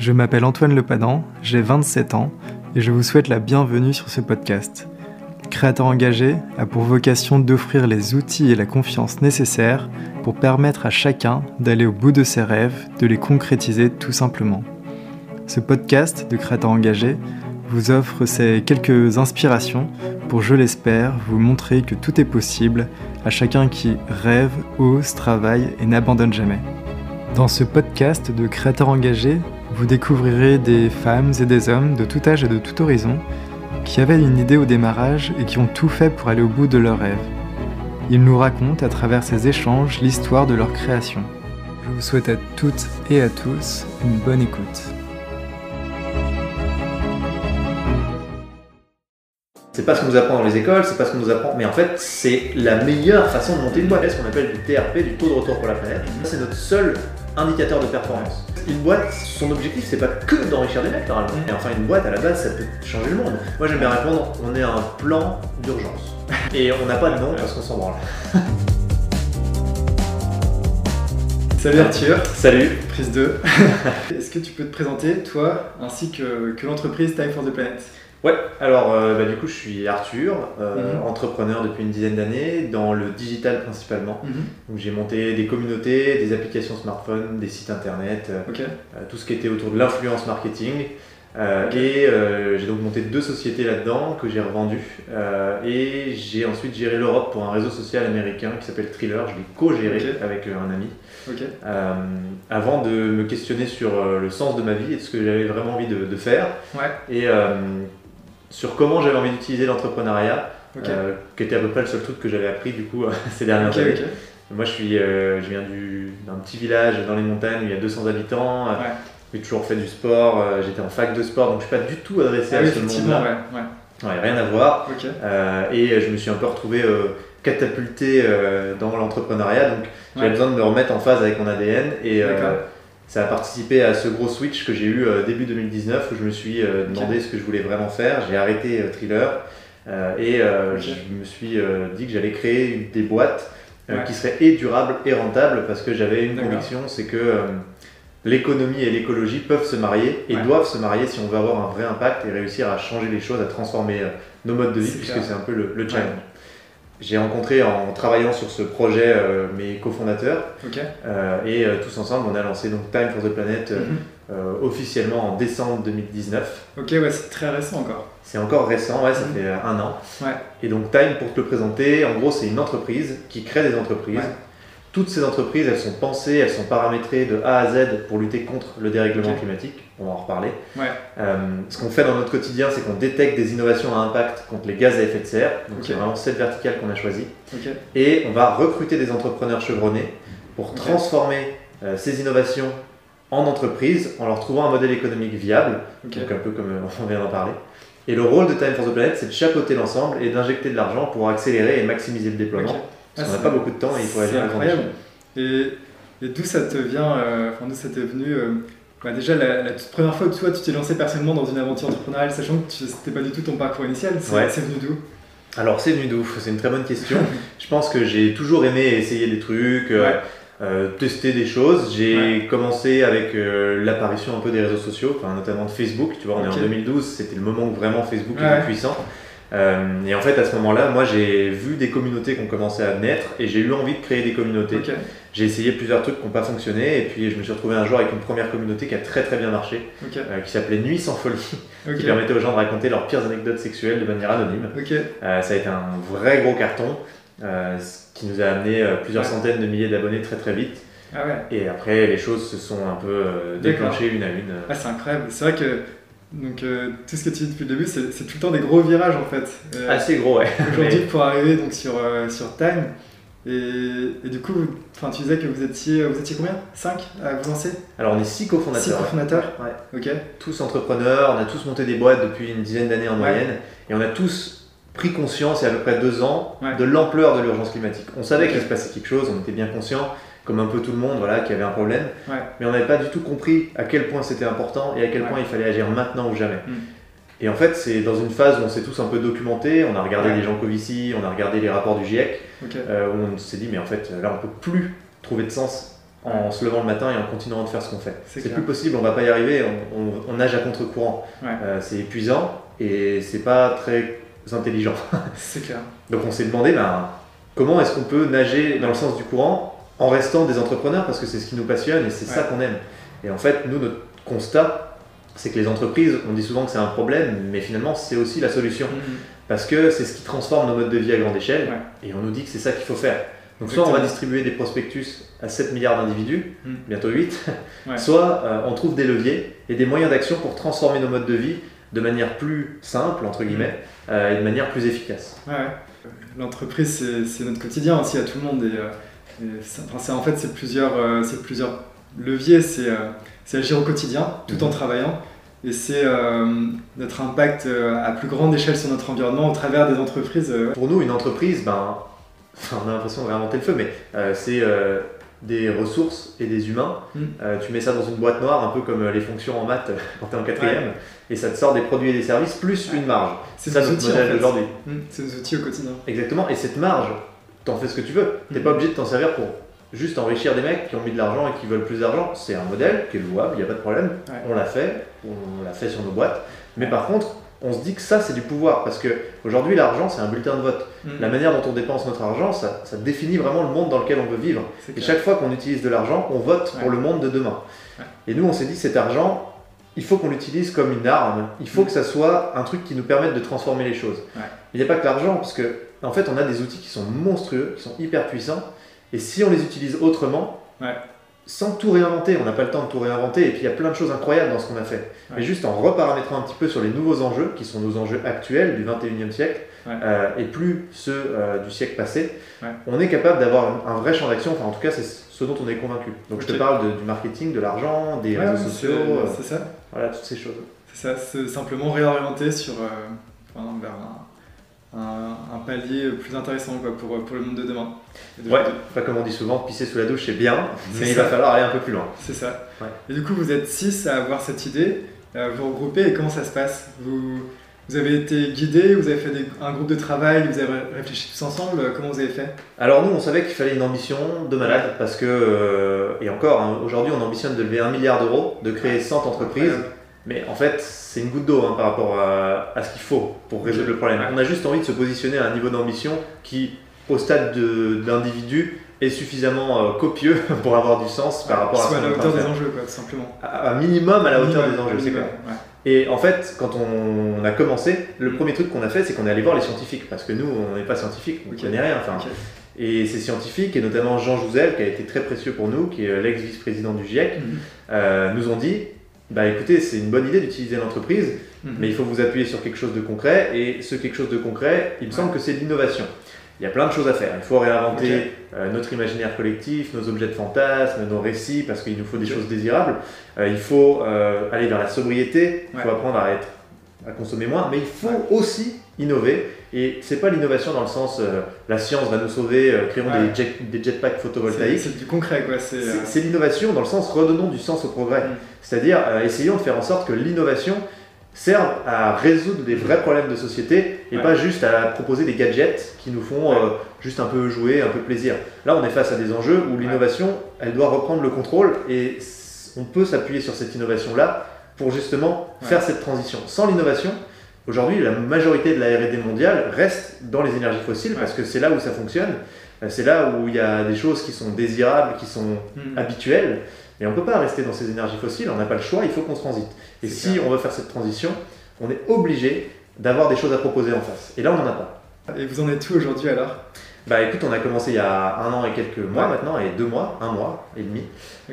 Je m'appelle Antoine Lepadan, j'ai 27 ans et je vous souhaite la bienvenue sur ce podcast. Créateur engagé a pour vocation d'offrir les outils et la confiance nécessaires pour permettre à chacun d'aller au bout de ses rêves, de les concrétiser tout simplement. Ce podcast de Créateur engagé vous offre ces quelques inspirations pour, je l'espère, vous montrer que tout est possible à chacun qui rêve, ose, travaille et n'abandonne jamais. Dans ce podcast de créateurs engagés, vous découvrirez des femmes et des hommes de tout âge et de tout horizon qui avaient une idée au démarrage et qui ont tout fait pour aller au bout de leurs rêves. Ils nous racontent à travers ces échanges l'histoire de leur création. Je vous souhaite à toutes et à tous une bonne écoute. C'est pas ce qu'on nous apprend dans les écoles, c'est pas ce qu'on nous apprend, mais en fait, c'est la meilleure façon de monter une boîte. C'est ce qu'on appelle du TRP, du taux de retour pour la planète. C'est notre seul indicateur de performance. Une boîte, son objectif, c'est pas que d'enrichir des mecs, normalement. Et enfin, une boîte, à la base, ça peut changer le monde. Moi, j'aime bien répondre, on est un plan d'urgence. Et on n'a pas de nom parce qu'on s'en branle. Salut Arthur, Salut prise 2. Est-ce que tu peux te présenter, toi, ainsi que, que l'entreprise Time for the Planet? Ouais, alors euh, bah, du coup je suis Arthur, euh, Mhm. entrepreneur depuis une dizaine d'années, dans le digital principalement. Donc j'ai monté des communautés, des applications smartphone, des sites internet, euh, euh, tout ce qui était autour de l'influence marketing. Et j'ai donc monté deux sociétés là-dedans que j'ai revendues. Et j'ai ensuite géré l'Europe pour un réseau social américain qui s'appelle Thriller. Je l'ai co-géré avec un ami. Avant de me questionner sur le sens de ma vie et ce que j'avais vraiment envie de, de faire. Ouais. Et sur comment j'avais envie d'utiliser l'entrepreneuriat, euh, qui était à peu près le seul truc que j'avais appris du coup ces dernières années. Moi je, suis, euh, je viens du- d'un petit village dans les montagnes où il y a 200 habitants. Euh, Ouais. J'ai toujours fait du sport, j'étais en fac de sport, donc je suis pas du tout adressé Ah à oui, ce effectivement, monde-là. ouais. ouais. Rien à voir. Euh, et je me suis un peu retrouvé catapulté dans l'entrepreneuriat, donc j'avais besoin de me remettre en phase avec mon ADN. Et. Ça a participé à ce gros switch que j'ai eu euh, début 2019 où je me suis euh, demandé ce que je voulais vraiment faire. J'ai arrêté euh, Thriller et je me suis dit que j'allais créer des boîtes Ouais. qui seraient et durables et rentables parce que j'avais une conviction, c'est que l'économie et l'écologie peuvent se marier et Ouais. doivent se marier si on veut avoir un vrai impact et réussir à changer les choses, à transformer nos modes de vie puisque c'est un peu le, le challenge. J'ai rencontré en travaillant sur ce projet euh, mes cofondateurs euh, et euh, tous ensemble on a lancé donc Time for the Planet Mhm. officiellement en décembre 2019. Ok, ouais, c'est très récent encore. C'est encore récent, ouais, ça Mhm. fait un an. Ouais. Et donc Time, pour te le présenter, en gros c'est une entreprise qui crée des entreprises. Ouais. Toutes ces entreprises, elles sont pensées, elles sont paramétrées de A à Z pour lutter contre le dérèglement climatique. On va en reparler. Ouais. Euh, ce qu'on fait dans notre quotidien, c'est qu'on détecte des innovations à impact contre les gaz à effet de serre. Donc c'est vraiment cette verticale qu'on a choisie. Ok. Et on va recruter des entrepreneurs chevronnés pour transformer euh, ces innovations en entreprise en leur trouvant un modèle économique viable, donc un peu comme euh, on vient d'en parler. Et le rôle de Time for the Planet, c'est de chapeauter l'ensemble et d'injecter de l'argent pour accélérer et maximiser le déploiement. Ah, qu'on n'a pas beaucoup de temps et il faut agir incroyable. Et, et d'où ça te vient, euh, enfin d'où ça t'est venu euh, bah déjà la, première fois que toi tu t'es lancé personnellement dans une aventure entrepreneuriale, sachant que tu- c'était pas du tout ton parcours initial, c'est Ouais. venu d'où? Alors c'est venu d'où? C'est une très bonne question. Je pense que j'ai toujours aimé essayer des trucs, euh, Ouais. euh, tester des choses. J'ai commencé avec euh, l'apparition un peu des réseaux sociaux, notamment de Facebook. Tu vois, on est en 2012, c'était le moment où vraiment Facebook Ouais. était puissant. Euh, et en fait, à ce moment-là, moi j'ai vu des communautés qui ont commencé à naître et j'ai eu envie de créer des communautés. J'ai essayé plusieurs trucs qui n'ont pas fonctionné et puis je me suis retrouvé un jour avec une première communauté qui a très très bien marché, euh, qui s'appelait Nuit sans folie, qui permettait aux gens de raconter leurs pires anecdotes sexuelles de manière anonyme. Euh, ça a été un vrai gros carton, ce qui nous a amené plusieurs Ouais. centaines de milliers d'abonnés très très vite. Ah ouais. Et après, les choses se sont un peu déclenchées une à une. Ah, c'est incroyable. C'est vrai que donc euh, tout ce que tu dis depuis le début, c'est tout le temps des gros virages en fait. Euh, Assez gros, ouais. Aujourd'hui, pour arriver donc sur euh, sur Time. Et, et du coup, vous- tu disais que vous étiez, vous étiez combien? 5 à vous lancer? Alors, on est six cofondateurs. Six cofondateurs Ouais. Ok. Tous entrepreneurs, on a tous monté des boîtes depuis une dizaine d'années en Ouais. moyenne. Et on a tous pris conscience, il y a à peu près deux ans, Ouais. de l'ampleur de l'urgence climatique. On savait qu'il se passait quelque chose, on était bien conscient, comme un peu tout le monde, voilà, qu'il y avait un problème. Ouais. Mais on n'avait pas du tout compris à quel point c'était important et à quel Ouais. point il fallait agir maintenant ou jamais. Mm. Et en fait, c'est dans une phase où on s'est tous un peu documenté, on a regardé Ouais. les gens Covici, on a regardé les rapports du GIEC, euh, où on s'est dit, mais en fait, là, on peut plus trouver de sens en se levant le matin et en continuant de faire ce qu'on fait. C'est plus possible, on va pas y arriver, on, on- on nage à contre-courant. Euh, c'est épuisant et c'est pas très intelligent. C'est clair. Donc on s'est demandé ben, comment est-ce qu'on peut nager dans le sens du courant en restant des entrepreneurs parce que c'est ce qui nous passionne et c'est ça qu'on aime. Et en fait, nous, notre constat, c'est que les entreprises, on dit souvent que c'est un problème, mais finalement c'est aussi la solution Mhm. parce que c'est ce qui transforme nos modes de vie à grande échelle et on nous dit que c'est ça qu'il faut faire. Donc soit on va distribuer des prospectus à 7 milliards d'individus, Mm. bientôt 8, Ouais. soit euh, on trouve des leviers et des moyens d'action pour transformer nos modes de vie de manière plus simple, entre guillemets, Mm. euh, et de manière plus efficace. L'entreprise, c'est- notre quotidien aussi à tout le monde. Et, euh, enfin, en fait, c'est plusieurs, euh, c'est plusieurs leviers. C'est euh, c'est agir au quotidien tout en Mhm. travaillant. Et c'est euh, notre impact à plus grande échelle sur notre environnement au travers des entreprises. Pour nous, une entreprise, ben, on a l'impression de réinventer le feu, mais c'est des ressources et des humains. Mm. Euh, tu mets ça dans une boîte noire, un peu comme les fonctions en maths quand tu es en quatrième, et ça te sort des produits et des services plus Ouais. une marge. C'est ça notre outils, en modèle fait. d'aujourd'hui. Mm, C'est nos outils au quotidien. Exactement, et cette marge, t'en fais ce que tu veux. T'es Mm. pas obligé de t'en servir pour juste enrichir des mecs qui ont mis de l'argent et qui veulent plus d'argent. C'est un modèle qui est louable, il n'y a pas de problème. Ouais. On l'a fait, on l'a fait sur nos boîtes. Mais par contre, on se dit que ça, c'est du pouvoir. Parce que aujourd'hui, l'argent, c'est un bulletin de vote. Mm. La manière dont on dépense notre argent, ça, ça définit vraiment le monde dans lequel on veut vivre. Et clair. chaque fois qu'on utilise de l'argent, on vote pour le monde de demain. Ouais. Et nous, on s'est dit, cet argent, il faut qu'on l'utilise comme une arme. Il faut Mm. que ça soit un truc qui nous permette de transformer les choses. Il n'y a pas que l'argent, parce que en fait, on a des outils qui sont monstrueux, qui sont hyper puissants. Et si on les utilise autrement, Ouais. sans tout réinventer, on n'a pas le temps de tout réinventer, et puis il y a plein de choses incroyables dans ce qu'on a fait. Ouais. Mais juste en reparamétrant un petit peu sur les nouveaux enjeux, qui sont nos enjeux actuels du 21e siècle, Ouais. euh, et plus ceux euh, du siècle passé, on est capable d'avoir un, vrai champ d'action, enfin en tout cas c'est ce dont on est convaincu. Donc je te parle de- du marketing, de l'argent, des réseaux c'est- sociaux, euh, C'est ça. voilà, toutes ces choses. C'est ça, c'est simplement réorienter sur, vers un, un- un palier plus intéressant quoi, pour, pour le monde de demain. De- Ouais, pas comme on dit souvent, pisser sous la douche c'est bien, mais il va falloir aller un peu plus loin. C'est ça. Ouais. Et du coup, vous êtes six à avoir cette idée, euh, vous regroupez et comment ça se passe? Vous, vous avez été guidé, vous avez fait des- un groupe de travail, vous avez réfléchi tous ensemble, euh, comment vous avez fait? Alors nous, on savait qu'il fallait une ambition de malade parce que, euh, et encore, hein, aujourd'hui, on ambitionne de lever un milliard d'euros, de créer 100 entreprises. Mais en fait, c'est une goutte d'eau hein, par rapport à, à ce qu'il faut pour résoudre le problème. On a juste envie de se positionner à un niveau d'ambition qui, au stade de- d'individu, est suffisamment euh, copieux pour avoir du sens par rapport à ce Soit à qu'on la hauteur de des enjeux, quoi, tout simplement. À- Un minimum à la hauteur des enjeux, c'est ouais. Et en fait, quand on a commencé, le Mm. premier truc qu'on a fait, c'est qu'on est allé voir les scientifiques, parce que nous, on n'est pas scientifiques, on ne Ok. connaît rien. Enfin, et ces scientifiques, et notamment Jean Jouzel, qui a été très précieux pour nous, qui est l'ex-vice-président du GIEC, Mhm. euh, nous ont dit bah écoutez, c'est une bonne idée d'utiliser l'entreprise, Mhm. mais il faut vous appuyer sur quelque chose de concret, et ce quelque chose de concret, il me semble que c'est l'innovation. Il y a plein de choses à faire. Il faut réinventer euh, notre imaginaire collectif, nos objets de fantasme, nos récits, parce qu'il nous faut des choses désirables. Euh, il faut euh, aller vers la sobriété, il faut apprendre à, être, à consommer moins, mais il faut aussi innover. Et c'est pas l'innovation dans le sens euh, la science va nous sauver, euh, créons Ouais. des, jet- des jetpacks photovoltaïques. c'est du concret, quoi. C'est, euh, c'est l'innovation dans le sens redonnons du sens au progrès. Mm. C'est-à-dire essayons de faire en sorte que l'innovation serve à résoudre des vrais problèmes de société et Ouais. pas juste à proposer des gadgets qui nous font juste un peu jouer, un peu plaisir. Là, on est face à des enjeux où l'innovation, elle doit reprendre le contrôle et on peut s'appuyer sur cette innovation-là pour justement faire cette transition. Sans l'innovation, aujourd'hui, la majorité de la R&D mondiale reste dans les énergies fossiles parce que c'est là où ça fonctionne. Euh, C'est là où il y a des choses qui sont désirables, qui sont Mhm. habituel, mais on ne peut pas rester dans ces énergies fossiles, on n'a pas le choix, il faut qu'on transite. Et si on veut faire cette transition, on est obligé d'avoir des choses à proposer en face. Et là, on n'en a pas. Et vous en êtes où aujourd'hui alors? Bah écoute, on a commencé il y a un an et quelques mois Ouais. maintenant, et deux mois, un mois et demi.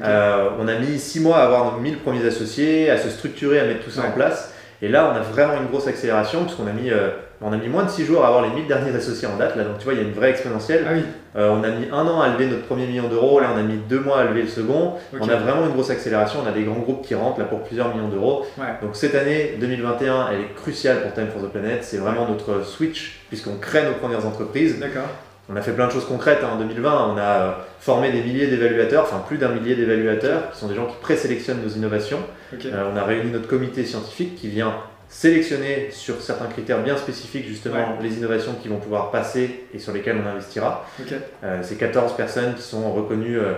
Euh, on a mis six mois à avoir nos 1000 premiers associés, à se structurer, à mettre tout ça Ouais. en place. Et là, on a vraiment une grosse accélération, puisqu'on a mis, euh, on a mis moins de six jours à avoir les 1000 derniers associés en date. Là, donc tu vois, il y a une vraie exponentielle. Ah oui, Euh, on a mis un an à lever notre premier million d'euros, là on a mis deux mois à lever le second. On a vraiment une grosse accélération, on a des grands groupes qui rentrent là pour plusieurs millions d'euros. Ouais. Donc cette année 2021, elle est cruciale pour Time for the Planet. C'est vraiment notre switch puisqu'on crée nos premières entreprises. D'accord. On a fait plein de choses concrètes hein. en 2020. On a euh, formé des milliers d'évaluateurs, enfin plus d'un millier d'évaluateurs, qui sont des gens qui présélectionnent nos innovations. Euh, on a réuni notre comité scientifique qui vient sélectionner sur certains critères bien spécifiques justement les innovations qui vont pouvoir passer et sur lesquelles on investira. ok. Euh, c'est 14 personnes qui sont reconnues euh,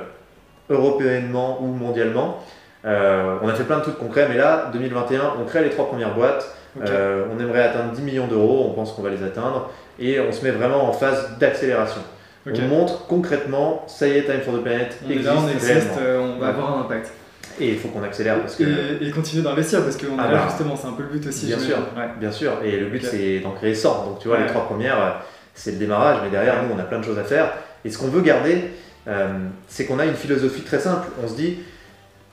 européennement ou mondialement. On a fait plein de trucs concrets, mais là, 2021, on crée les trois premières boîtes. Euh, on aimerait atteindre 10 millions d'euros, on pense qu'on va les atteindre, et on se met vraiment en phase d'accélération. On montre concrètement, ça y est, Time for the Planet On est existe, là, on existe, euh, on va Ouais. avoir un impact. Et il faut qu'on accélère parce que, Et, et continuer d'investir parce qu'on Ah est là bah. justement, c'est un peu le but aussi. bien sûr, Ouais. bien sûr, et le but c'est d'en créer 100. Donc tu vois, Ouais. les trois premières, c'est le démarrage, mais derrière, nous, on a plein de choses à faire. Et ce qu'on veut garder, euh, c'est qu'on a une philosophie très simple. On se dit,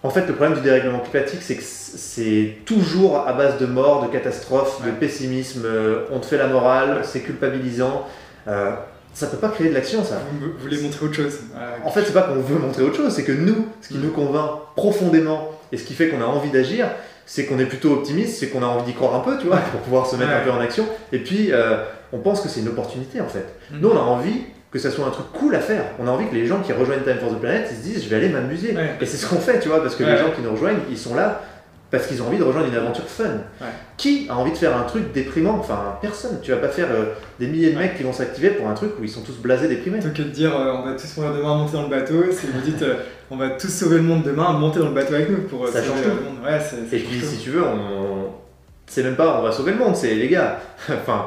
en fait, le problème du dérèglement climatique, c'est que c'est toujours à base de mort, de catastrophes, de pessimisme. euh, on te fait la morale, c'est culpabilisant. Euh, ça peut pas créer de l'action, ça. Vous, vous voulez montrer autre chose. Euh, En fait, c'est pas qu'on veut montrer autre chose, c'est que nous, ce qui Mm. nous convainc profondément et ce qui fait qu'on a envie d'agir, c'est qu'on est plutôt optimiste, c'est qu'on a envie d'y croire un peu, tu vois, pour pouvoir se mettre Ouais. un peu en action. Et puis, euh, on pense que c'est une opportunité en fait. Mhm. Nous, on a envie que ça soit un truc cool à faire. On a envie que les gens qui rejoignent Time for the Planet, ils se disent, je vais aller m'amuser. Ouais. Et c'est ce qu'on fait, tu vois, parce que Ouais. les gens qui nous rejoignent, ils sont là parce qu'ils ont envie de rejoindre une aventure fun. Ouais. Qui a envie de faire un truc déprimant? Enfin, personne. Tu vas pas faire euh, des milliers de mecs qui vont s'activer pour un truc où ils sont tous blasés, déprimés. Plutôt que de dire euh, on va tous mourir demain, monter dans le bateau, c'est vous dites euh, on va tous sauver le monde demain, monter dans le bateau avec nous pour Ça sauver tout. le monde. Ouais, c'est, ça Et puis, si tu veux, on... c'est même pas on va sauver le monde, c'est les gars. enfin,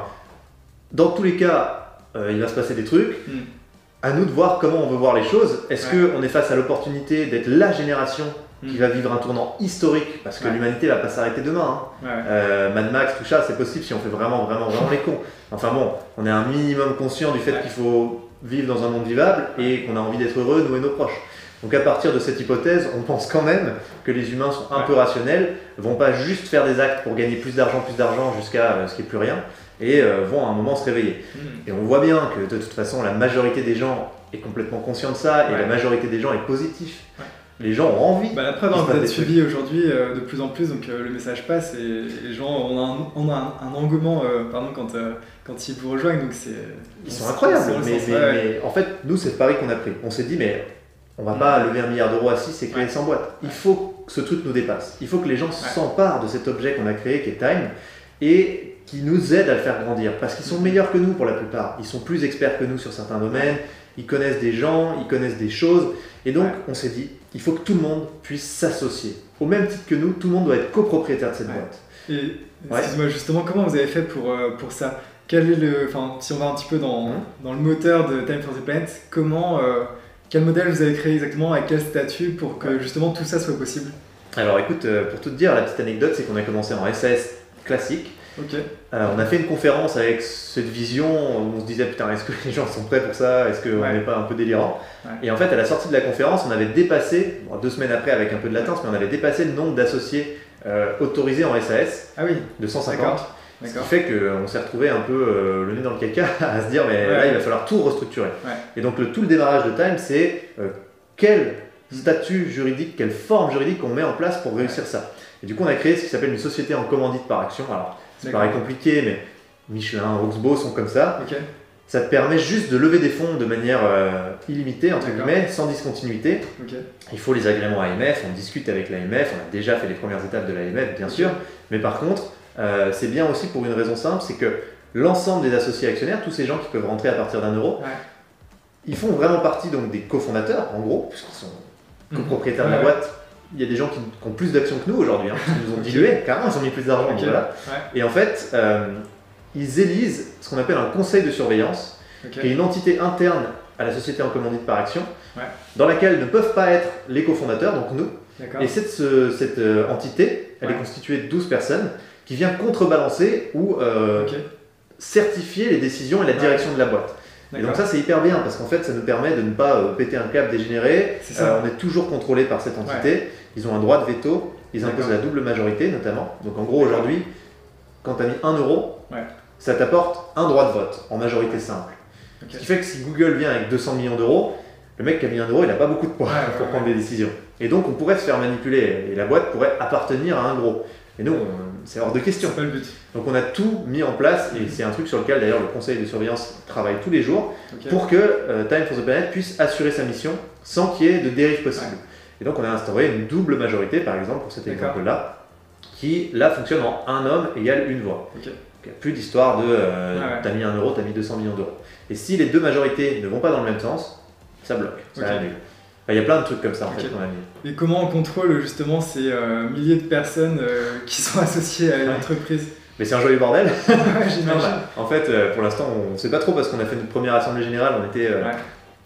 dans tous les cas, il va se passer des trucs. Mm. À nous de voir comment on veut voir les choses. Est-ce Ouais. qu'on est face à l'opportunité d'être la génération qui Mm. va vivre un tournant historique Parce que Ouais. l'humanité va pas s'arrêter demain. hein. Ouais. Euh, Mad Max, tout ça, c'est possible si on fait vraiment, vraiment, vraiment les cons. Enfin bon, on est un minimum conscient du fait Ouais. qu'il faut vivre dans un monde vivable et qu'on a envie d'être heureux, nous et nos proches. Donc à partir de cette hypothèse, on pense quand même que les humains sont un peu rationnels, vont pas juste faire des actes pour gagner plus d'argent, plus d'argent jusqu'à euh, ce qu'il n'y ait plus rien, et euh, vont à un moment se réveiller. Mm. Et on voit bien que de toute façon, la majorité des gens est complètement conscient de ça, et la majorité des gens est positif. Ouais. Les gens ont envie. Bah, la preuve, vous êtes suivi aujourd'hui euh, de plus en plus, donc euh, le message passe et, et les gens, on a un, on a un, un engouement euh, pardon, quand, quand ils vous rejoignent, donc c'est. Ils on sont incroyables, mais, sens, mais- ouais, ouais. mais en fait, nous, c'est le pari qu'on a pris. On s'est dit, mais on va pas lever un milliard d'euros à 6 et créer Ouais. 100 boîtes. Il faut que ce truc nous dépasse. Il faut que les gens s'emparent de cet objet qu'on a créé, qui est Time, et qui nous aide à le faire grandir. Parce qu'ils sont meilleurs que nous pour la plupart. Ils sont plus experts que nous sur certains domaines. Ils connaissent des gens, ils connaissent des choses. Et donc, Ouais. on s'est dit, il faut que tout le monde puisse s'associer. Au même titre que nous, tout le monde doit être copropriétaire de cette Ouais. boîte. Et excuse-moi, justement, comment vous avez fait pour, euh, pour ça? Quel est le. Enfin, si on va un petit peu dans, Mhm. dans le moteur de Time for the Planet, comment. euh, quel modèle vous avez créé exactement Avec quel statut pour que justement tout ça soit possible? Alors écoute, euh, pour tout te dire, la petite anecdote, c'est qu'on a commencé en SAS classique. Ok. Euh, on a fait une conférence avec cette vision où on se disait putain est-ce que les gens sont prêts pour ça? Est-ce qu'on Ouais. n'est pas un peu délirant? Ouais. Et en fait à la sortie de la conférence on avait dépassé, bon, deux semaines après avec un peu de latence, mais on avait dépassé le nombre d'associés euh, autorisés en SAS Ah oui, de 150. d'accord. Ce qui fait qu'on s'est retrouvé un peu euh, le nez dans le caca à se dire mais Ouais. là il va falloir tout restructurer. Et donc le, tout le démarrage de Time c'est quel Mm. statut juridique, quelle forme juridique on met en place pour réussir ça? Et du coup on a créé ce qui s'appelle une société en commandite par action. Alors ça paraît compliqué mais Michelin, Oxbow sont comme ça. Ça te permet juste de lever des fonds de manière euh, illimitée, entre guillemets, sans discontinuité. Il faut les agréments AMF, on discute avec l'AMF, on a déjà fait les premières étapes de l'AMF, bien sûr. Mais par contre, euh, c'est bien aussi pour une raison simple, c'est que l'ensemble des associés actionnaires, tous ces gens qui peuvent rentrer à partir d'un euro, Ouais. ils font vraiment partie donc des cofondateurs, en gros, puisqu'ils sont copropriétaires de la boîte. Il y a des gens qui, qui ont plus d'actions que nous aujourd'hui, hein, qui nous ont dilué, carrément, ils ont mis plus d'argent. Ok. donc voilà. Ouais. Et en fait, euh, ils élisent ce qu'on appelle un conseil de surveillance, qui est une entité interne à la société en commandite par action, Ouais. dans laquelle ne peuvent pas être les cofondateurs, donc nous. Et cette, ce- cette euh, entité, elle Ouais. est constituée de 12 personnes, qui vient contrebalancer ou euh, certifier les décisions et la direction de la boîte. Et donc ça c'est hyper bien parce qu'en fait ça nous permet de ne pas péter un câble dégénéré. Euh, on est toujours contrôlé par cette entité. Ils ont un droit de veto. Ils imposent la double majorité notamment. Donc en gros aujourd'hui, quand tu as mis 1 euro, Ouais. ça t'apporte un droit de vote en majorité simple. Ce qui fait que si Google vient avec 200 millions d'euros, le mec qui a mis 1 euro, il n'a pas beaucoup de poids Ouais, pour ouais. prendre des décisions. Et donc on pourrait se faire manipuler et la boîte pourrait appartenir à un gros. Et nous, c'est hors de question. C'est pas le but. Donc on a tout mis en place et c'est un truc sur lequel d'ailleurs le conseil de surveillance travaille tous les jours pour que euh, Time for the Planet puisse assurer sa mission sans qu'il y ait de dérive possible. Et donc on a instauré une double majorité par exemple pour cet exemple-là qui là fonctionne en un homme égale une voix. Donc, il n'y a plus d'histoire de euh, ouais. t'as mis un euro, t'as mis 200 millions d'euros. Et si les deux majorités ne vont pas dans le même sens, ça bloque, ça Ok. annule. il y a plein de trucs comme ça en fait qu'on a mis. Et comment on contrôle justement ces euh, milliers de personnes euh, qui sont associées à une Ouais. entreprise? Mais c'est un joli bordel. Ouais, en fait, pour l'instant, on ne sait pas trop parce qu'on a fait notre première assemblée générale, on était.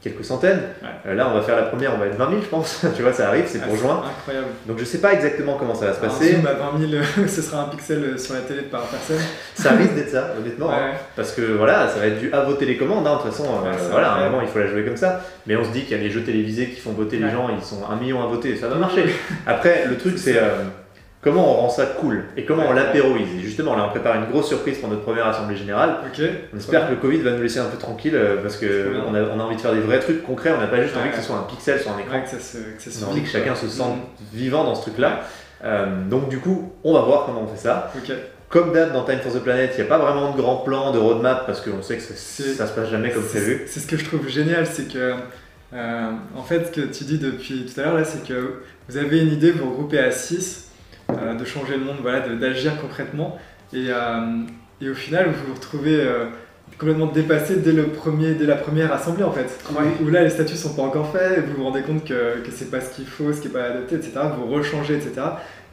Quelques centaines. Ouais. Euh, là, on va faire la première, on va être 20 000, je pense. tu vois, ça arrive, c'est Ah, pour juin. Incroyable. Donc je sais pas exactement comment ça va se passer. à 20 000, ce sera un pixel euh, sur la télé par personne. Ça risque d'être ça, honnêtement. hein. Parce que voilà, ça va être du à vos télécommandes, hein, de toute façon, euh, Ouais, voilà, à un moment il faut la jouer comme ça. Mais on se dit qu'il y a les jeux télévisés qui font voter les gens, ils sont un million à voter, ça va marcher. Après, le truc c'est euh, comment on rend ça cool et comment on l'apéroise. Et justement, là on prépare une grosse surprise pour notre première assemblée générale. On espère que le Covid va nous laisser un peu tranquille euh, parce Trop que bien. on a, on a envie de faire des vrais trucs concrets, on n'a pas juste envie que ce soit un pixel sur un écran. Ouais, que ça se, que ça se On a envie que chacun se sente Mhm. vivant dans ce truc-là. Euh, donc du coup, on va voir comment on fait ça. Comme d'hab dans Time for the Planet, il n'y a pas vraiment de grand plan, de roadmap, parce qu'on sait que ça, ça se passe jamais comme prévu. C'est ce que je trouve génial, c'est que, euh, en fait, ce que tu dis depuis tout à l'heure, là, c'est que vous avez une idée, vous regroupez à 6, de changer le monde, voilà, d'agir concrètement, et, euh, et au final, vous vous retrouvez euh, complètement dépassé dès, le premier, dès la première assemblée, en fait, où, où là, les statuts sont pas encore faits, vous vous rendez compte que, que c'est pas ce qu'il faut, ce qui est pas adapté, etc., vous rechangez, etc.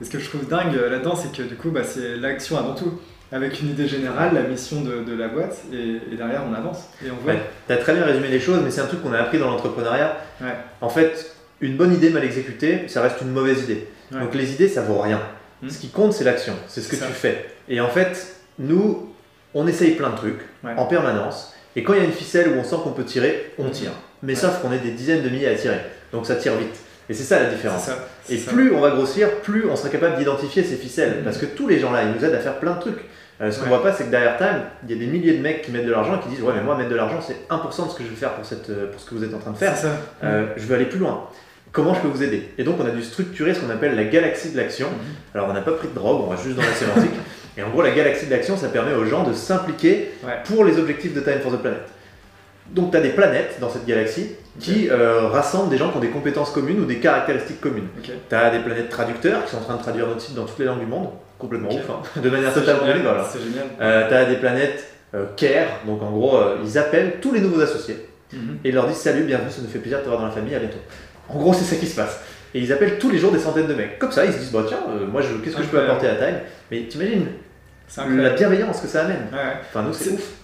Et ce que je trouve dingue euh, là-dedans, c'est que du coup, bah, c'est l'action avant tout. Avec une idée générale, la mission de, de la boîte, et, et derrière on avance. Et on voit. Ouais. Tu as très bien résumé les choses, mais c'est un truc qu'on a appris dans l'entrepreneuriat. Ouais. En fait, une bonne idée mal exécutée, ça reste une mauvaise idée. Ouais. Donc les idées, ça vaut rien. Hmm. Ce qui compte, c'est l'action, c'est ce que ça. tu fais. Et en fait, nous, on essaye plein de trucs Ouais. en permanence. Et quand il y a une ficelle où on sent qu'on peut tirer, on Mhm. tire. Mais Ouais. sauf qu'on est des dizaines de milliers à tirer. Donc ça tire vite. Et c'est ça la différence. ça. Et ça. plus on va grossir, plus on sera capable d'identifier ces ficelles. Mhm. Parce que tous les gens là, ils nous aident à faire plein de trucs. Euh, ce qu'on Ouais. voit pas, c'est que derrière Time, il y a des milliers de mecs qui mettent de l'argent et qui disent Ouais, mais moi, mettre de l'argent, c'est 1% de ce que je vais faire pour, cette, euh, pour ce que vous êtes en train de faire. Ça. Euh, je veux aller plus loin. Comment je peux vous aider Et donc, on a dû structurer ce qu'on appelle la galaxie de l'action. Mhm. Alors, on n'a pas pris de drogue, on va juste dans la sémantique. Et en gros, la galaxie de l'action, ça permet aux gens de s'impliquer Ouais. pour les objectifs de Time for the Planet. Donc, tu as des planètes dans cette galaxie qui euh, rassemblent des gens qui ont des compétences communes ou des caractéristiques communes. Ok. Tu as des planètes traducteurs qui sont en train de traduire notre site dans toutes les langues du monde, complètement ouf, hein, de manière totalement génial, bénévole. hein. C'est génial. Euh, tu as des planètes euh, care, donc en gros, euh, ils appellent tous les nouveaux associés Mhm. et ils leur disent Salut, bienvenue, ça nous fait plaisir de te voir dans la famille, à bientôt. En gros, c'est ça qui se passe. Et ils appellent tous les jours des centaines de mecs. Comme ça, ils se disent Bah tiens, euh, moi, je- qu'est-ce que je peux apporter à Time Mais t'imagines C'est la bienveillance que ça amène Ouais. Enfin,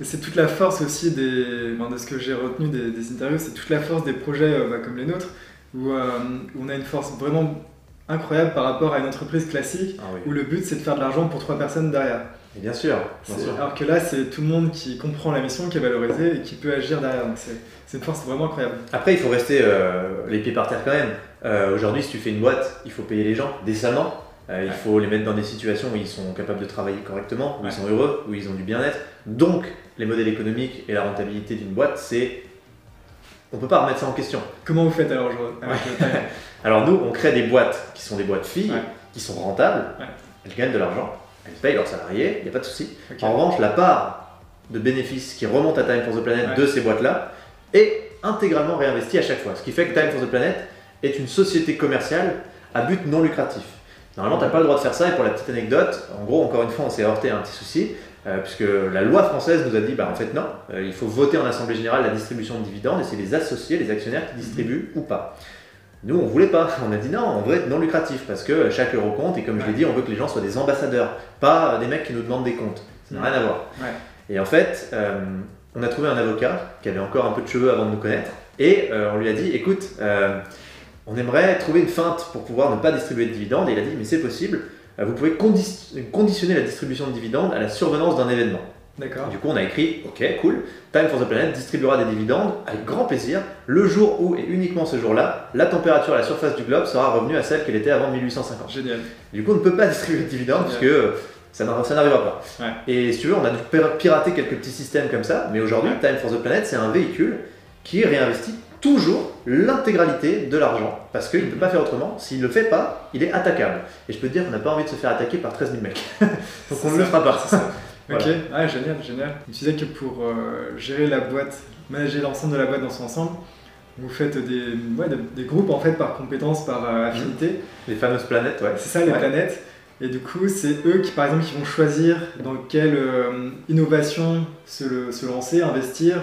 c'est toute la force aussi des, ben, de ce que j'ai retenu des, des interviews, c'est toute la force des projets euh, bah, comme les nôtres, où, euh, où on a une force vraiment incroyable par rapport à une entreprise classique, Ah oui. où le but c'est de faire de l'argent pour trois personnes derrière. Et bien sûr, bien C'est- sûr. Alors que là, c'est tout le monde qui comprend la mission, qui est valorisé et qui peut agir derrière. Donc c'est une force vraiment incroyable. Après, il faut rester euh, les pieds par terre quand même. Euh, Aujourd'hui, si tu fais une boîte, il faut payer les gens décemment. Euh, il faut les mettre dans des situations où ils sont capables de travailler correctement, où Ouais. ils sont heureux, où ils ont du bien-être. Donc, les modèles économiques et la rentabilité d'une boîte, c'est. On peut pas remettre ça en question. Comment vous faites alors, je- Alors, nous, on crée des boîtes qui sont des boîtes filles, qui sont rentables, elles gagnent de l'argent, elles payent leurs salariés, il n'y a pas de souci. En revanche, la part de bénéfices qui remonte à Time for the Planet Ouais. de ces boîtes-là est intégralement réinvestie à chaque fois. Ce qui fait que Time for the Planet est une société commerciale à but non lucratif. Normalement, tu n'as pas le droit de faire ça, et pour la petite anecdote, en gros, encore une fois, on s'est heurté à un petit souci, euh, puisque la loi française nous a dit, bah en fait non, euh, il faut voter en Assemblée Générale la distribution de dividendes, et c'est les associés, les actionnaires qui distribuent ou pas. Nous, on voulait pas. On a dit non, on veut être non lucratif parce que chaque euro compte et comme je l'ai dit, on veut que les gens soient des ambassadeurs, pas des mecs qui nous demandent des comptes. Ça n'a rien à voir. Ouais. Et en fait, euh, on a trouvé un avocat qui avait encore un peu de cheveux avant de nous connaître et euh, on lui a dit écoute, euh, on aimerait trouver une feinte pour pouvoir ne pas distribuer de dividendes. Et il a dit mais c'est possible, vous pouvez condi- conditionner la distribution de dividendes à la survenance d'un événement. D'accord. Du coup, on a écrit Ok, cool, Time for the Planet distribuera des dividendes avec grand plaisir le jour où et uniquement ce jour-là, la température à la surface du globe sera revenue à celle qu'elle était avant 1850. Génial. Du coup, on ne peut pas distribuer de dividendes parce que ça n'arri- ça n'arrivera pas. Ouais. Et si tu veux, on a dû pir- pirater quelques petits systèmes comme ça, mais aujourd'hui, Ouais. Time for the Planet, c'est un véhicule qui réinvestit toujours l'intégralité de l'argent parce qu'il ne peut pas faire autrement. S'il ne le fait pas, il est attaquable. Et je peux te dire qu'on n'a pas envie de se faire attaquer par 13 000 mecs. Donc on ne le fera pas. Voilà. Ok, ah, génial, génial. Tu disais que pour euh, gérer la boîte, manager l'ensemble de la boîte dans son ensemble, vous faites des, ouais, des, des groupes en fait par compétence, par euh, affinité. Les fameuses planètes, ouais. C'est ça les Ouais. planètes. Et du coup, c'est eux qui, par exemple, qui vont choisir dans quelle euh, innovation se, le- se lancer, investir.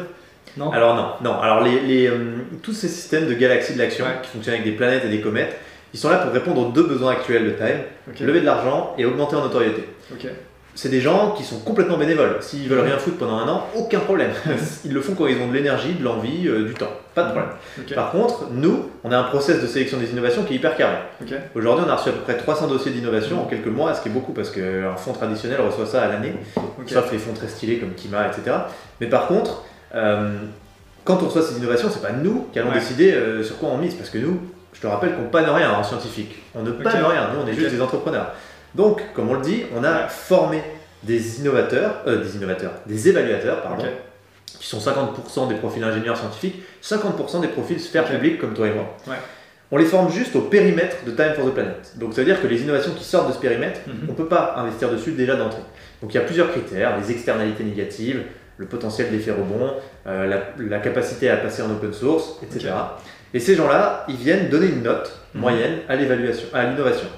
Non? Alors non, non. Alors les, les, euh, tous ces systèmes de galaxies de l'action qui fonctionnent avec des planètes et des comètes, ils sont là pour répondre aux deux besoins actuels de Time, lever de l'argent et augmenter en notoriété. Ok. C'est des gens qui sont complètement bénévoles. S'ils veulent rien foutre pendant un an, aucun problème. Ils le font quand ils ont de l'énergie, de l'envie, euh, du temps. Pas de problème. Par contre, nous, on a un process de sélection des innovations qui est hyper carré. Aujourd'hui, on a reçu à peu près 300 dossiers d'innovation en quelques mois, ce qui est beaucoup parce qu'un fonds traditionnel reçoit ça à l'année, Ok. sauf les fonds très stylés comme Kima, etc. Mais par contre, euh, quand on reçoit ces innovations, c'est pas nous qui allons Ouais. décider euh, sur quoi on mise, parce que nous, je te rappelle qu'on panne rien en scientifique. On ne panne rien, nous on est juste des entrepreneurs. Donc, comme on le dit, on a formé des innovateurs, euh, des innovateurs, des évaluateurs, pardon, qui sont 50% des profils ingénieurs scientifiques, 50% des profils sphère Ok. publique comme toi et moi. Ouais. On les forme juste au périmètre de Time for the Planet. Donc ça veut dire que les innovations qui sortent de ce périmètre, Mhm. on ne peut pas investir dessus déjà d'entrée. Donc il y a plusieurs critères, les externalités négatives, le potentiel d'effet rebond, euh, la, la capacité à passer en open source, etc. Et ces gens-là, ils viennent donner une note Mhm. moyenne à l'évaluation, à l'innovation.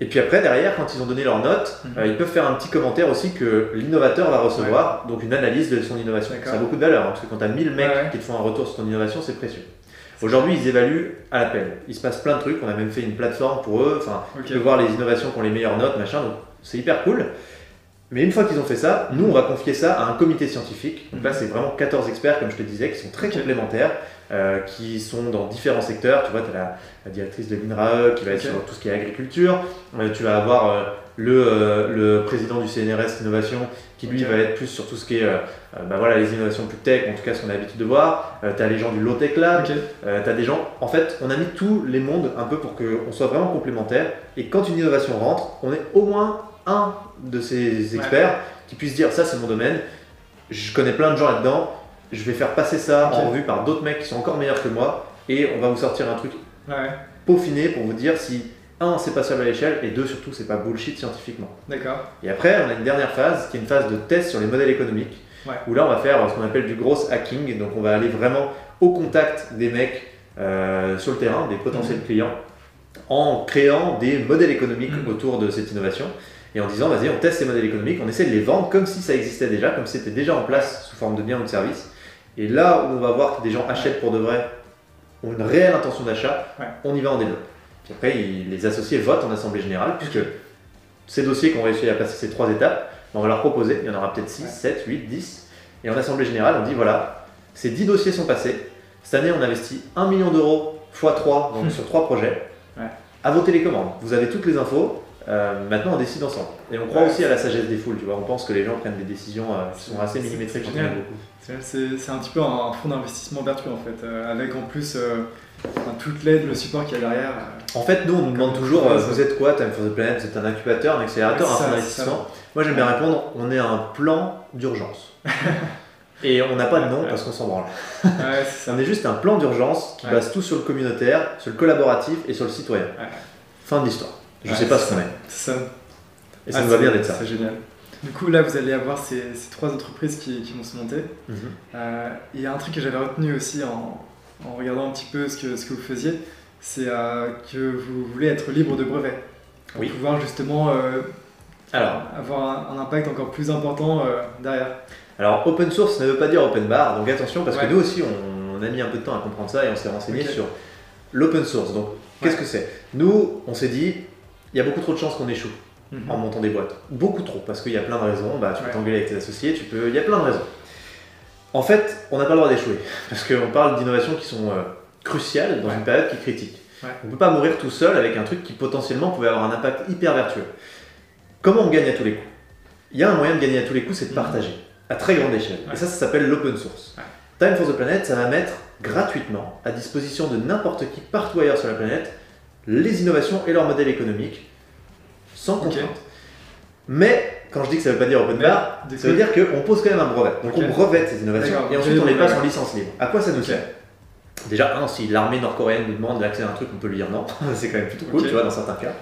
Et puis après, derrière, quand ils ont donné leur note, Mhm. euh, ils peuvent faire un petit commentaire aussi que l'innovateur va recevoir, donc une analyse de son innovation. Ça a beaucoup de valeur, hein, parce que quand tu as 1000 mecs Ouais, qui te font un retour sur ton innovation, c'est précieux. Aujourd'hui, ils évaluent à l'appel. Il se passe plein de trucs, on a même fait une plateforme pour eux, enfin, Ok. tu peux voir les innovations qui ont les meilleures notes, machin, donc c'est hyper cool. Mais une fois qu'ils ont fait ça, nous on va confier ça à un comité scientifique. Donc là c'est vraiment 14 experts, comme je te disais, qui sont très complémentaires, euh, qui sont dans différents secteurs. Tu vois, tu as la, la directrice de l'INRAE qui va être sur tout ce qui est agriculture. Euh, tu vas avoir euh, le, le président du CNRS Innovation qui lui va être plus sur tout ce qui est bah voilà, les innovations plus tech, en tout cas ce qu'on a l'habitude de voir. tu as les gens du Low Tech Lab, euh, t'as des gens, en fait, on a mis tous les mondes un peu pour qu'on soit vraiment complémentaires. Et quand une innovation rentre, on est au moins un de ces experts qui puisse dire ça, c'est mon domaine. Je connais plein de gens là-dedans. Je vais faire passer ça en revue par d'autres mecs qui sont encore meilleurs que moi. Et on va vous sortir un truc Ouais. peaufiné pour vous dire si un, c'est passable à l'échelle et deux, surtout, c'est pas bullshit scientifiquement. D'accord. Et après, on a une dernière phase qui est une phase de test sur les modèles économiques. Ouais. Où là, on va faire ce qu'on appelle du gros hacking. Donc, on va aller vraiment au contact des mecs euh, sur le terrain, des potentiels clients, en créant des modèles économiques Mhm. autour de cette innovation. Et en disant, vas-y, on teste ces modèles économiques, on essaie de les vendre comme si ça existait déjà, comme si c'était déjà en place sous forme de biens ou de services. Et là où on va voir que des gens achètent pour de vrai, ont une réelle intention d'achat, Ouais. on y va en développe. Puis après, ils- les associés votent en assemblée générale, puisque ces dossiers qui ont réussi à passer ces trois étapes, ben, on va leur proposer, il y en aura peut-être 6, Ouais. 7, 8, 10. Et en assemblée générale, on dit voilà, ces 10 dossiers sont passés. Cette année, on investit 1 million d'euros x 3 donc sur 3 projets. Ouais. À vos télécommandes. Vous avez toutes les infos. Euh, maintenant, on décide ensemble. Et on croit Ouais. aussi à la sagesse des foules. Tu vois, on pense que les gens prennent des décisions euh, qui sont assez C'est- millimétrées c'est. C'est- C'est c'est un petit peu un, un fonds d'investissement vertueux en fait, euh, avec en plus toute l'aide, le support qu'il y a derrière. En fait, nous, on nous demande toujours, vous êtes quoi Time for the Planet? Êtes un incubateur, un accélérateur, Ouais, un c'est fonds d'investissement Moi, j'aime bien répondre, on est un plan d'urgence. Et on n'a pas de nom parce qu'on s'en branle. Ouais, c'est. On est juste un plan d'urgence qui base tout sur le communautaire, sur le collaboratif et sur le citoyen. Fin de l'histoire. Je Ouais, sais pas ce qu'on est. C'est ça. Et ça Ah, nous va bien d'être ça. C'est génial. Du coup, là, vous allez avoir ces, ces trois entreprises qui, qui vont se monter. Mhm. Euh, Il y a un truc que j'avais retenu aussi en, en regardant un petit peu ce que, ce que vous faisiez, c'est euh, que vous voulez être libre de brevets. Pour Oui. pouvoir justement euh, Alors, avoir un, un impact encore plus important derrière. alors, open source ne veut pas dire open bar, donc attention parce Ouais. que nous aussi on, on a mis un peu de temps à comprendre ça et on s'est renseigné sur l'open source. Donc, qu'est-ce que c'est? Nous, on s'est dit, il y a beaucoup trop de chances qu'on échoue. Mhm. en montant des boîtes. Beaucoup trop, parce qu'il y a plein de raisons. Bah, tu peux Ouais. t'engueuler avec tes associés, tu peux... il y a plein de raisons. En fait, on n'a pas le droit d'échouer, parce qu'on parle d'innovations qui sont euh, cruciales dans Ouais. une période qui est critique. Ouais. On ne peut pas mourir tout seul avec un truc qui potentiellement pouvait avoir un impact hyper vertueux. Comment on gagne à tous les coups? Il y a un moyen de gagner à tous les coups, c'est de Mhm. partager, à très grande échelle. Et ça, ça s'appelle l'open source. Time for the Planet, ça va mettre gratuitement à disposition de n'importe qui partout ailleurs sur la planète les innovations et leurs modèles économiques sans contrainte. Mais quand je dis que ça veut pas dire open bar, ça veut dire qu'on pose quand même un brevet. Donc on brevette ces innovations et ensuite on les passe en licence libre. À quoi ça nous sert Déjà, un, si l'armée nord-coréenne nous demande d'accéder à un truc, on peut lui dire non. c'est quand même plutôt cool, tu vois, dans certains cas.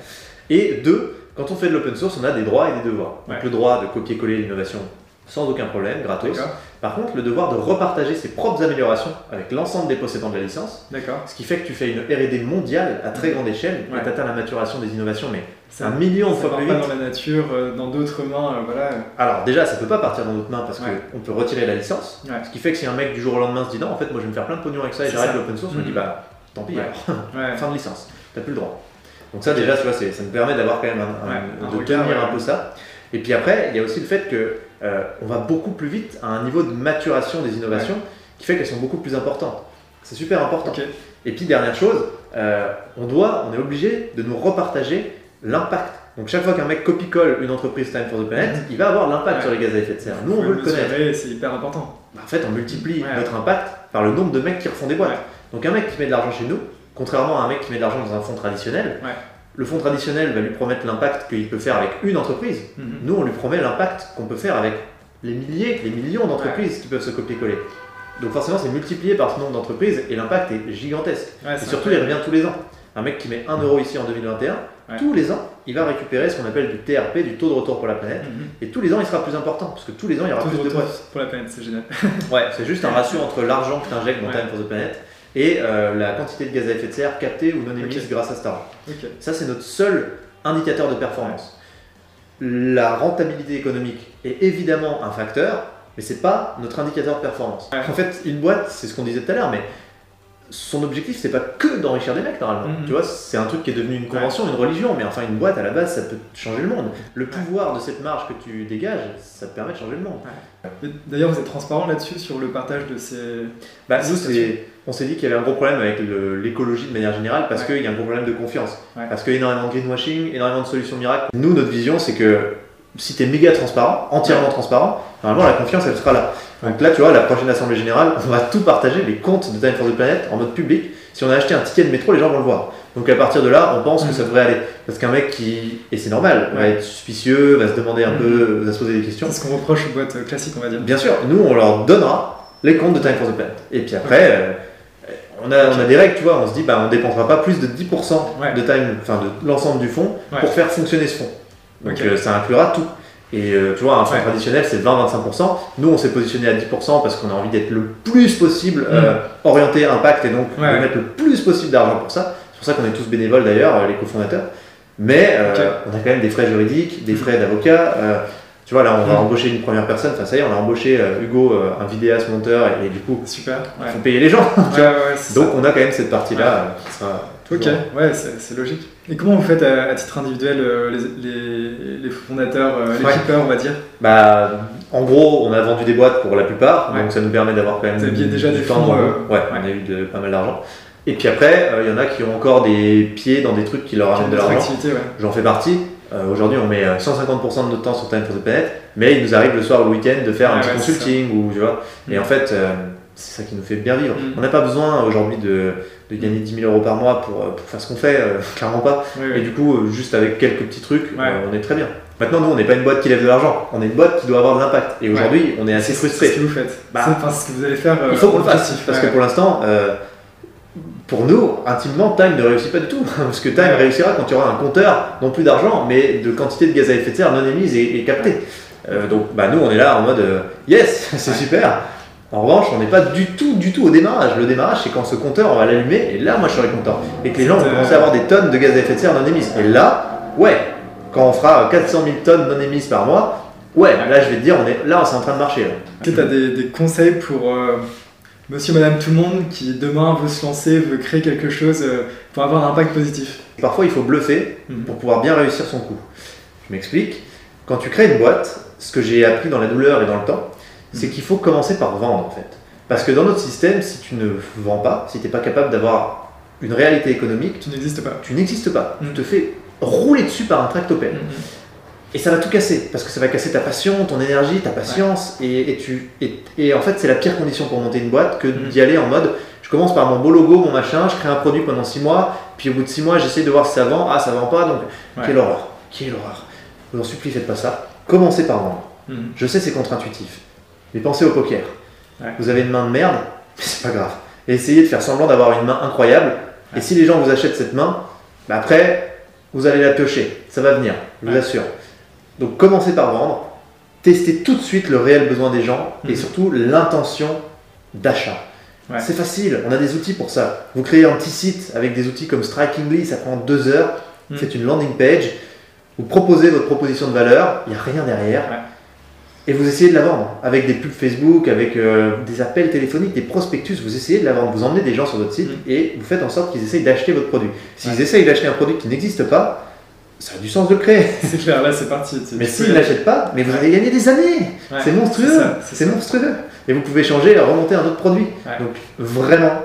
Et deux, quand on fait de l'open source, on a des droits et des devoirs. Donc le droit de copier-coller l'innovation sans aucun problème, gratos. Par contre, le devoir de repartager ses propres améliorations avec l'ensemble des possédants de la licence, D'accord. ce qui fait que tu fais une R&D mondiale à très grande échelle, Ouais. et tu atteins la maturation des innovations, mais Ça- un million de Ça fois part plus pas vite. dans la nature, euh, dans d'autres mains, euh, voilà. Alors déjà, ça peut pas partir dans d'autres mains parce Ouais. qu'on peut retirer la licence. Ouais. Ce qui fait que si un mec du jour au lendemain se dit non, en fait, moi je vais me faire plein de pognon avec ça et C'est j'arrête l'open source, on me dit bah tant pis, alors, fin de licence, t'as plus le droit. Donc ça déjà, tu vois, ça me permet d'avoir quand même un, un- Ouais, un de tenir ouais. un peu ça. Et puis après, il y a aussi le fait que euh, on va beaucoup plus vite à un niveau de maturation des innovations qui fait qu'elles sont beaucoup plus importantes. C'est super important. Et puis dernière chose, euh, on doit, on est obligé de nous repartager l'impact. Donc chaque fois qu'un mec copie-colle une entreprise Time for the Planet, il va avoir l'impact sur les gaz à effet de serre. Nous, on veut le connaître. C'est hyper important. Bah, En fait, on multiplie notre impact par le nombre de mecs qui refont des boîtes. Donc un mec qui met de l'argent chez nous, contrairement à un mec qui met de l'argent dans un fonds traditionnel, Ouais. le fonds traditionnel va lui promettre l'impact qu'il peut faire avec une entreprise. Mhm. Nous, on lui promet l'impact qu'on peut faire avec les milliers, les millions d'entreprises qui peuvent se copier-coller. Donc forcément, c'est multiplié par ce nombre d'entreprises et l'impact est gigantesque. Ouais, Et surtout, il revient tous les ans. Un mec qui met 1 euro ici en 2021, Ouais. tous les ans, il va récupérer ce qu'on appelle du TRP, du taux de retour pour la planète. Mhm. Et tous les ans, il sera plus important, parce que tous les ans, il y aura plus de de boîtes. pour la planète, c'est génial. Ouais, c'est juste un ratio entre l'argent que tu injectes dans Ouais. Time for the Planet et euh, la quantité de gaz à effet de serre captée ou non émise grâce à cet argent. Ok. Ça, c'est notre seul indicateur de performance. La rentabilité économique est évidemment un facteur, mais c'est pas notre indicateur de performance. Ouais. En fait, une boîte, c'est ce qu'on disait tout à l'heure, mais son objectif, c'est pas que d'enrichir des mecs normalement. Mhm. Tu vois, c'est un truc qui est devenu une convention, une religion, mais enfin, une boîte à la base, ça peut changer le monde. Le pouvoir de cette marge que tu dégages, ça te permet de changer le monde. D'ailleurs, vous êtes transparent là-dessus sur le partage de ces. Bah, nous, c'est- on s'est dit qu'il y avait un gros problème avec l'écologie de manière générale parce Ouais. qu'il y a un gros problème de confiance. Ouais. Parce qu'il y a énormément de greenwashing, énormément de solutions miracles. Nous, notre vision, c'est que si tu es méga transparent, entièrement transparent, normalement la confiance, elle sera là. Donc là, tu vois, la prochaine Assemblée Générale, on va tout partager, les comptes de Time for the Planet, en mode public. Si on a acheté un ticket de métro, les gens vont le voir. Donc à partir de là, on pense que Mhm. ça devrait aller. Parce qu'un mec qui, et c'est normal, va être suspicieux, va se demander un Mhm. peu, va se poser des questions. C'est ce qu'on reproche aux boîtes classiques, on va dire. Bien sûr, nous on leur donnera les comptes de Time for the Planet. Et puis après, euh, on, a, on a des règles, tu vois, on se dit bah on dépensera pas plus de 10% Ouais. de Time, enfin de l'ensemble du fonds Ouais. pour faire fonctionner ce fonds. Donc euh, ça inclura tout. Et euh, tu vois, un fonds Ouais. traditionnel c'est 20-25%. Nous on s'est positionné à 10% parce qu'on a envie d'être le plus possible euh, orienté impact et donc Mm. De mettre le plus possible d'argent pour ça. C'est pour ça qu'on est tous bénévoles d'ailleurs, les cofondateurs. Mais on a quand même des frais juridiques, des Mm. frais d'avocat. Tu vois, là, on va Mm. embaucher une première personne. Enfin, ça y est, on a embauché euh, Hugo, euh, un vidéaste monteur, et, et du coup, Super. il faut payer les gens. Ouais, ouais, Donc, ça. on a quand même cette partie-là euh, qui sera. Ok, toujours- ouais, c'est logique. Et comment vous faites à, à titre individuel euh, les, les, les fondateurs, euh, les Ouais. keepers, on va dire? Bah, en gros, on a vendu des boîtes pour la plupart, Ouais. donc ça nous permet d'avoir quand même Vous aviez déjà du des temps. fonds, euh, ouais, on a eu de, pas mal d'argent. Et puis après, euh, il y en a qui ont encore des pieds dans des trucs qui leur amènent de l'argent. J'en fais partie. Euh, Aujourd'hui, on met euh, 150% de notre temps sur Time for the Planet, mais il nous arrive le soir ou le week-end de faire un Ouais, petit consulting ou tu vois. Et Mm. en fait, euh, c'est ça qui nous fait bien vivre. Mm. On n'a pas besoin aujourd'hui de, de gagner 10 000 euros par mois pour, euh, pour faire ce qu'on fait, euh, clairement pas. Et du coup, euh, juste avec quelques petits trucs, Ouais. euh, on est très bien. Maintenant, nous, on n'est pas une boîte qui lève de l'argent, on est une boîte qui doit avoir de l'impact. Et aujourd'hui, on est assez C'est- C'est frustré. ce que vous faites. Bah, enfin, ce que vous allez faire. euh, Il faut qu'on le fasse, parce ouais. que pour l'instant, euh, pour nous, intimement, Time ne réussit pas du tout. Parce que Time réussira quand il y aura un compteur, non plus d'argent, mais de quantité de gaz à effet de serre non émise et, et captée. Euh, donc bah, nous, on est là en mode euh, yes, c'est Ouais. super. En revanche, on n'est pas du tout, du tout au démarrage. Le démarrage, c'est quand ce compteur, on va l'allumer, et là, moi, je serai content. Et que les gens vont euh, commencer à avoir des tonnes de gaz à effet de serre non émises. Et là, ouais, quand on fera 400 000 tonnes non émises par mois, ouais, là, je vais te dire, on est là, c'est en train de marcher. là. Tu as des, des conseils pour euh, monsieur, madame, tout le monde qui demain veut se lancer, veut créer quelque chose euh, pour avoir un impact positif Parfois, il faut bluffer Mhm. pour pouvoir bien réussir son coup. Je m'explique. Quand tu crées une boîte, ce que j'ai appris dans la douleur et dans le temps, c'est Mhm. qu'il faut commencer par vendre en fait. Parce que dans notre système, si tu ne vends pas, si tu n'es pas capable d'avoir une réalité économique, Tu n'existes pas. tu n'existes pas. Mhm. Tu te fais rouler dessus par un tractopelle. Et ça va tout casser, parce que ça va casser ta passion, ton énergie, ta patience, et, et tu, et, et en fait c'est la pire condition pour monter une boîte que Mhm. d'y aller en mode je commence par mon beau logo, mon machin, je crée un produit pendant 6 mois, puis au bout de 6 mois j'essaie de voir si ça vend, ah ça vend pas, donc Ouais. quelle horreur, quelle horreur. Je vous en supplie, faites pas ça. Commencez par vendre. Mhm. Je sais c'est contre-intuitif, mais pensez au poker. Ouais. Vous avez une main de merde, mais c'est pas grave. Et essayez de faire semblant d'avoir une main incroyable, et si les gens vous achètent cette main, bah après vous allez la piocher, ça va venir, je vous assure. Donc commencez par vendre, testez tout de suite le réel besoin des gens et Mhm. surtout l'intention d'achat. Ouais. C'est facile, on a des outils pour ça. Vous créez un petit site avec des outils comme Strikingly, ça prend deux heures, Mhm. faites une landing page, Vous proposez votre proposition de valeur, il n'y a rien derrière. Ouais. Et vous essayez de la vendre avec des pubs Facebook, avec euh, des appels téléphoniques, des prospectus. Vous essayez de la vendre. Vous emmenez des gens sur votre site Mm. et vous faites en sorte qu'ils essayent d'acheter votre produit. S'ils Ouais. essayent d'acheter un produit qui n'existe pas, ça a du sens de le créer. C'est clair, là c'est parti. Mais ne l'achètent pas, mais vous avez gagné des années. Ouais, c'est monstrueux. c'est monstrueux. Et vous pouvez changer et remonter un autre produit. Ouais. Donc vraiment,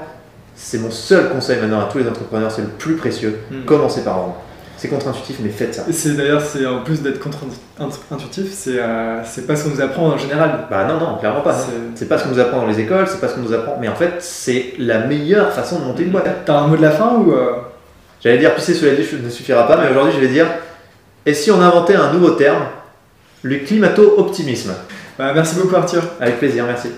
c'est mon seul conseil maintenant à tous les entrepreneurs, c'est le plus précieux. Mm. Commencez par vendre. C'est contre-intuitif, mais faites ça. C'est d'ailleurs, c'est en plus d'être contre-intuitif, c'est euh, pas ce qu'on nous apprend en général. Bah non, non, clairement pas. C'est- C'est pas ce qu'on nous apprend dans les écoles, c'est pas ce qu'on nous apprend. Mais en fait, c'est la meilleure façon de monter une boîte. T'as un mot de la fin ou euh, J'allais dire pisser sous la douche ne suffira pas, mais aujourd'hui je vais dire et si on inventait un nouveau terme, le climato-optimisme bah, Merci beaucoup Arthur. Avec plaisir, merci.